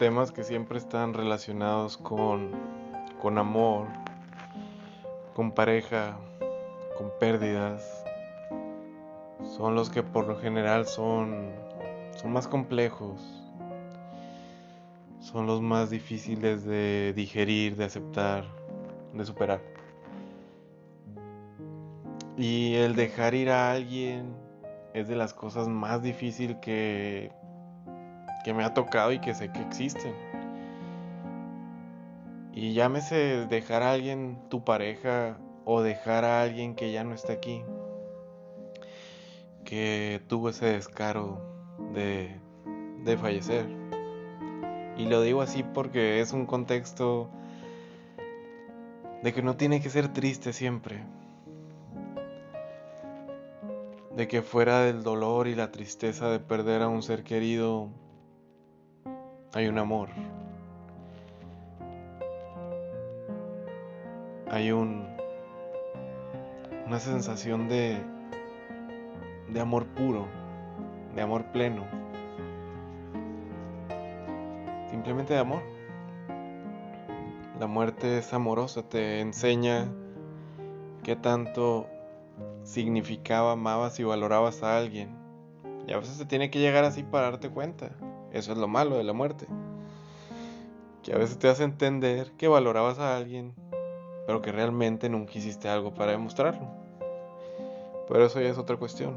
temas que siempre están relacionados con, con amor, con pareja, con pérdidas, son los que por lo general son, son más complejos, son los más difíciles de digerir, de aceptar, de superar. Y el dejar ir a alguien es de las cosas más difíciles que, que me ha tocado y que sé que existen. Y llámese dejar a alguien tu pareja o dejar a alguien que ya no está aquí, que tuvo ese descaro de, de fallecer. Y lo digo así porque es un contexto de que no tiene que ser triste siempre. De que fuera del dolor y la tristeza de perder a un ser querido, hay un amor. Hay un una sensación de de amor puro, de amor pleno. Simplemente de amor. La muerte es amorosa, te enseña qué tanto significaba, amabas y valorabas a alguien. Y a veces se tiene que llegar así para darte cuenta. Eso es lo malo de la muerte. Que a veces te hace entender que valorabas a alguien, pero que realmente nunca hiciste algo para demostrarlo. Pero eso ya es otra cuestión.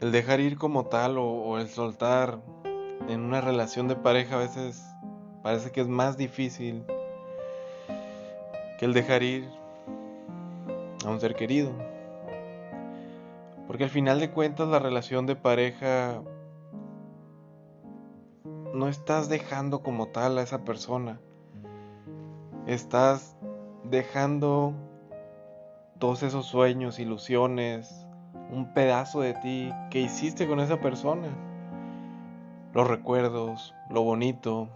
El dejar ir como tal o, o el soltar en una relación de pareja a veces parece que es más difícil que el dejar ir a un ser querido. Porque al final de cuentas la relación de pareja no estás dejando como tal a esa persona. Estás dejando todos esos sueños, ilusiones, un pedazo de ti que hiciste con esa persona. Los recuerdos, lo bonito.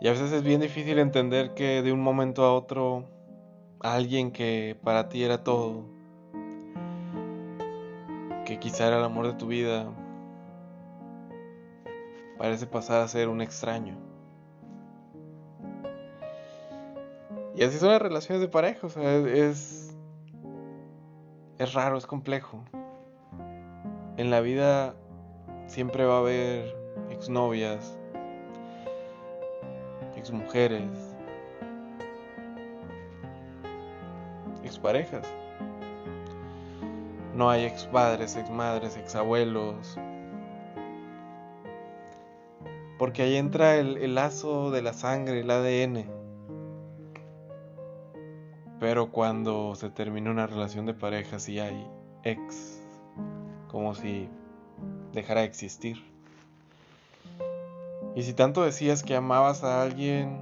Y a veces es bien difícil entender que de un momento a otro alguien que para ti era todo, que quizá era el amor de tu vida, parece pasar a ser un extraño. Y así son las relaciones de pareja, es, es raro, es complejo. En la vida siempre va a haber exnovias, exmujeres, exparejas. No hay expadres, exmadres, exabuelos. Porque ahí entra el, el, lazo de la sangre, el ADN. Pero cuando se termina una relación de pareja, sí hay ex. Como si dejara de existir. Y si tanto decías que amabas a alguien,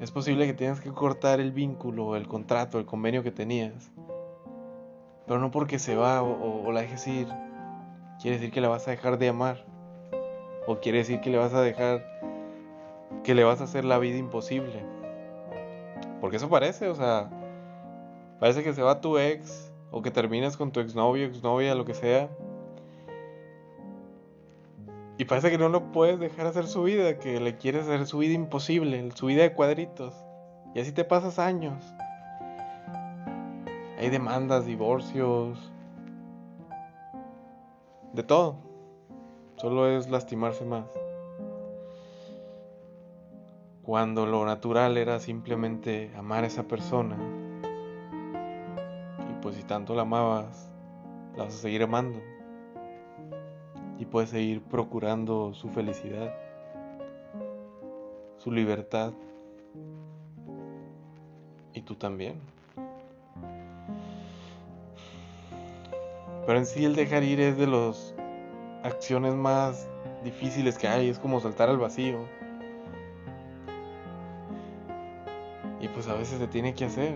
es posible que tengas que cortar el vínculo, el contrato, el convenio que tenías. Pero no porque se va o, la dejes ir, quiere decir que la vas a dejar de amar. O quiere decir que le vas a dejar, que le vas a hacer la vida imposible. Porque eso parece, o sea, parece que se va tu ex o que terminas con tu exnovio, exnovia, lo que sea. Y parece que no lo puedes dejar hacer su vida, que le quieres hacer su vida imposible, su vida de cuadritos. Y así te pasas años. Hay demandas, divorcios, de todo. Solo es lastimarse más. Cuando lo natural era simplemente amar a esa persona. Y pues si tanto la amabas, la vas a seguir amando. Y puedes seguir procurando su felicidad, su libertad. Y tú también. Pero en sí el dejar ir es de las acciones más difíciles que hay, es como saltar al vacío. Y pues a veces se tiene que hacer.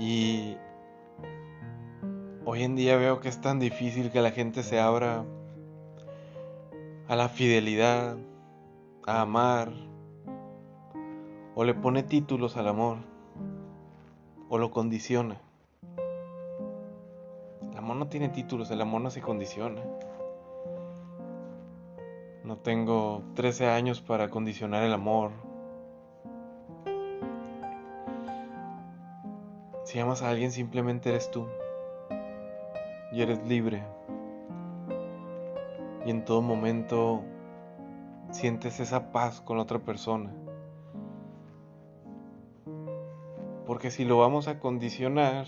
Y hoy en día veo que es tan difícil que la gente se abra a la fidelidad, a amar, o le pone títulos al amor o lo condiciona. amor no tiene títulos, el amor no se condiciona. No tengo 13 años para condicionar el amor. Si amas a alguien simplemente eres tú. Y eres libre. Y en todo momento sientes esa paz con la otra persona. Porque si lo vamos a condicionar,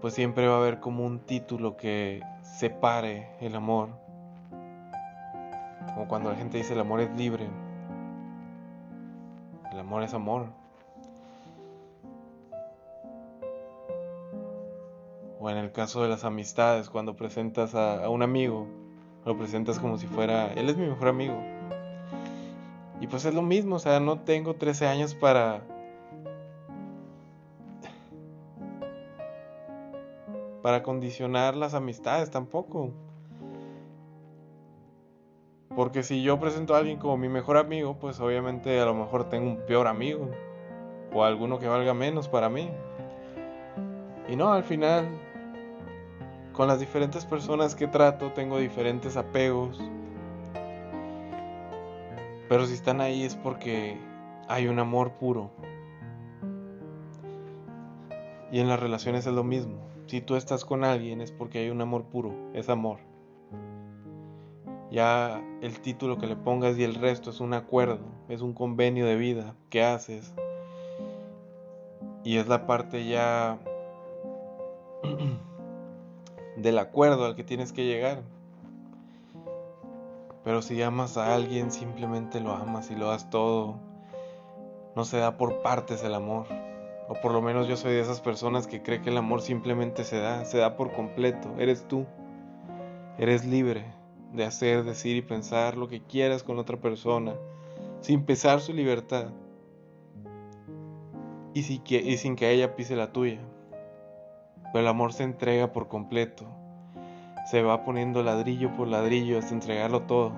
pues siempre va a haber como un título que separe el amor como cuando la gente dice el amor es libre. El amor es amor. O en el caso de las amistades, cuando presentas a, un amigo, lo presentas como si fuera, él es mi mejor amigo. Y pues es lo mismo, o sea, no tengo 13 años para... para condicionar las amistades tampoco. Porque si yo presento a alguien como mi mejor amigo, pues obviamente a lo mejor tengo un peor amigo. O alguno que valga menos para mí. Y no, al final, con las diferentes personas que trato, tengo diferentes apegos. Pero si están ahí es porque hay un amor puro. Y en las relaciones es lo mismo. Si tú estás con alguien es porque hay un amor puro, es amor. Ya el título que le pongas y el resto es un acuerdo, es un convenio de vida que haces. Y es la parte ya del acuerdo al que tienes que llegar. Pero si amas a alguien, simplemente lo amas y lo das todo. No se da por partes el amor. O por lo menos yo soy de esas personas que cree que el amor simplemente se da, se da por completo. Eres tú. Eres libre de hacer, decir y pensar lo que quieras con otra persona, sin pesar su libertad y, y sin que ella pise la tuya. Pero el amor se entrega por completo, se va poniendo ladrillo por ladrillo hasta entregarlo todo.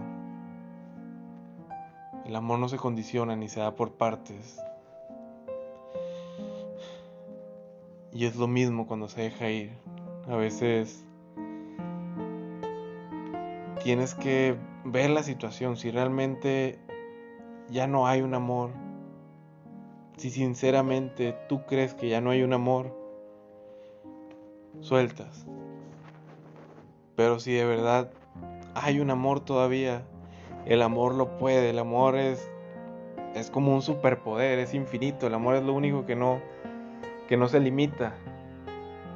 El amor no se condiciona ni se da por partes. Y es lo mismo cuando se deja ir. A veces tienes que ver la situación, si realmente ya no hay un amor, si sinceramente tú crees que ya no hay un amor, sueltas. Pero si de verdad hay un amor todavía, el amor lo puede, el amor es es como un superpoder, es infinito, el amor es lo único que no que no se limita.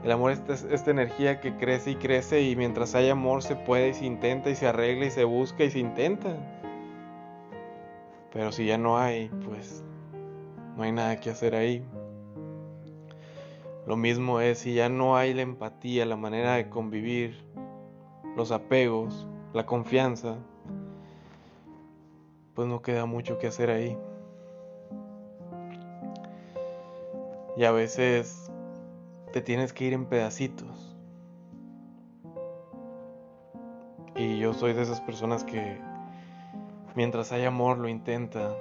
El amor es esta energía que crece y crece y mientras hay amor se puede y se intenta y se arregla y se busca y se intenta. Pero si ya no hay, pues no hay nada que hacer ahí. Lo mismo es si ya no hay la empatía, la manera de convivir, los apegos, la confianza, pues no queda mucho que hacer ahí. Y a veces te tienes que ir en pedacitos. Y yo soy de esas personas que mientras hay amor lo intenta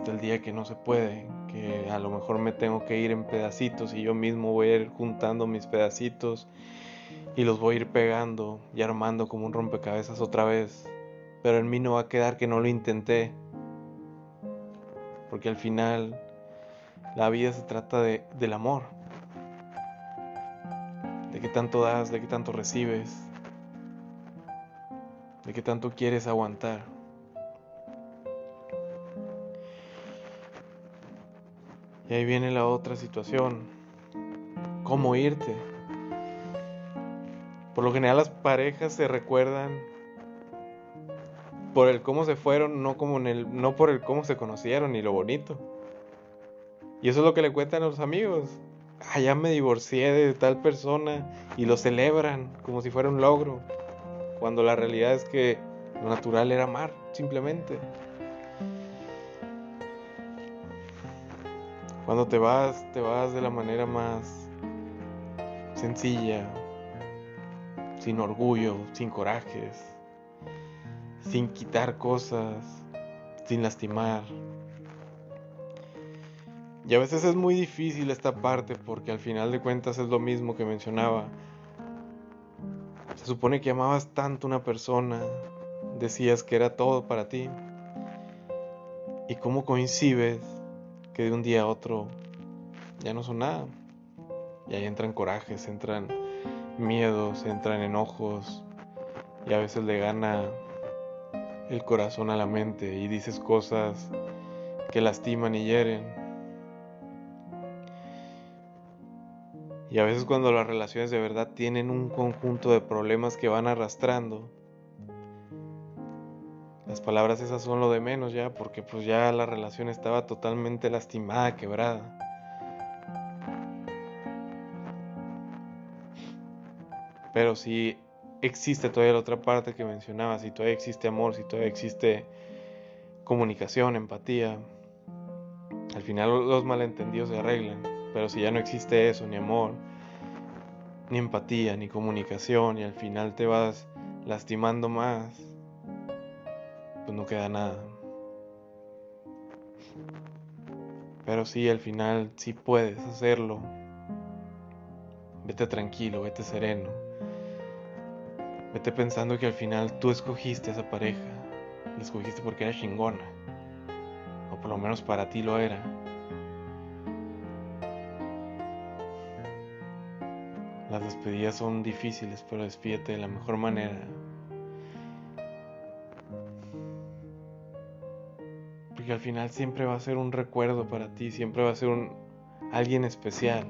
hasta el día que no se puede, que a lo mejor me tengo que ir en pedacitos y yo mismo voy a ir juntando mis pedacitos y los voy a ir pegando y armando como un rompecabezas otra vez. Pero en mí no va a quedar que no lo intenté. Porque al final la vida se trata de, del amor. De qué tanto das, de qué tanto recibes. De qué tanto quieres aguantar. Y ahí viene la otra situación. ¿Cómo irte? Por lo general las parejas se recuerdan por el cómo se fueron, no como en el, no por el cómo se conocieron y lo bonito. Y eso es lo que le cuentan a los amigos. Ah, ya me divorcié de tal persona y lo celebran como si fuera un logro. Cuando la realidad es que lo natural era amar, simplemente. Cuando te vas, te vas de la manera más sencilla, sin orgullo, sin corajes, sin quitar cosas, sin lastimar, Y a veces es muy difícil esta parte porque al final de cuentas es lo mismo que mencionaba. Se supone que amabas tanto una persona, decías que era todo para ti. ¿Y cómo coincides que de un día a otro ya no son nada? Y ahí entran corajes, entran miedos, entran enojos y a veces le gana el corazón a la mente y dices cosas que lastiman y hieren. Y a veces cuando las relaciones de verdad tienen un conjunto de problemas que van arrastrando, las palabras esas son lo de menos ya, porque pues ya la relación estaba totalmente lastimada, quebrada. Pero si existe todavía la otra parte que mencionaba, si todavía existe amor, si todavía existe comunicación, empatía, al final los malentendidos se arreglan. Pero si ya no existe eso, ni amor, ni empatía, ni comunicación, y al final te vas lastimando más, pues no queda nada. Pero sí, al final sí puedes hacerlo. Vete tranquilo, vete sereno. Vete pensando que al final tú escogiste a esa pareja. La escogiste porque era chingona. O por lo menos para ti lo era. Las despedidas son difíciles, pero despídete de la mejor manera. Final siempre va a ser un recuerdo para ti, siempre va a ser un alguien especial.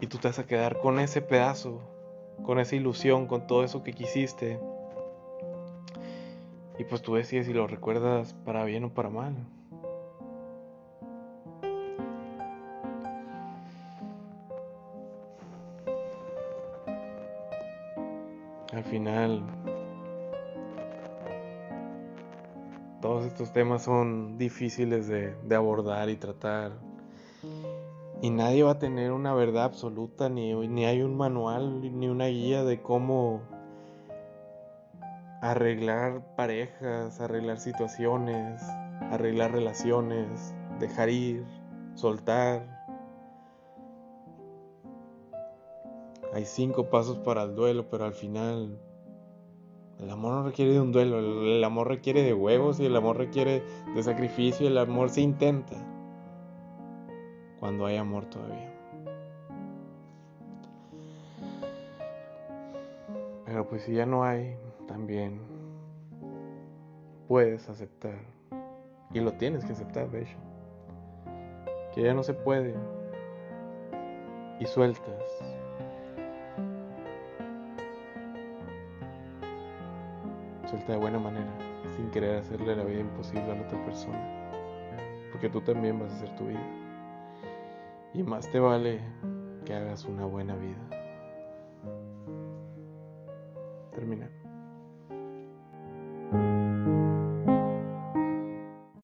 Y tú te vas a quedar con ese pedazo, con esa ilusión, con todo eso que quisiste. Y pues tú decides si lo recuerdas para bien o para mal. al final todos estos temas son difíciles de, abordar y tratar. Y nadie va a tener una verdad absoluta, ni, ni hay un manual, ni una guía de cómo arreglar parejas, arreglar situaciones, arreglar relaciones, dejar ir, soltar. Hay cinco pasos para el duelo, pero al final el amor no requiere de un duelo, el, amor requiere de huevos y el amor requiere de sacrificio y el amor se intenta cuando hay amor todavía. Pero pues si ya no hay, también puedes aceptar. Y lo tienes que aceptar, de. Que ya no se puede. Y sueltas. Suelta de buena manera, sin querer hacerle la vida imposible a la otra persona. Porque tú también vas a hacer tu vida. Y más te vale que hagas una buena vida.